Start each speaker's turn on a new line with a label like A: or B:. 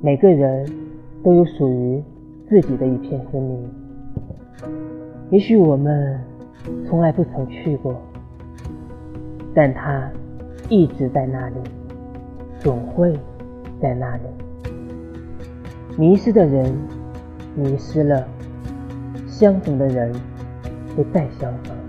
A: 每个人都有属于自己的一片森林，也许我们从来不曾去过，但它一直在那里，总会在那里。迷失的人迷失了，相逢的人会再相逢。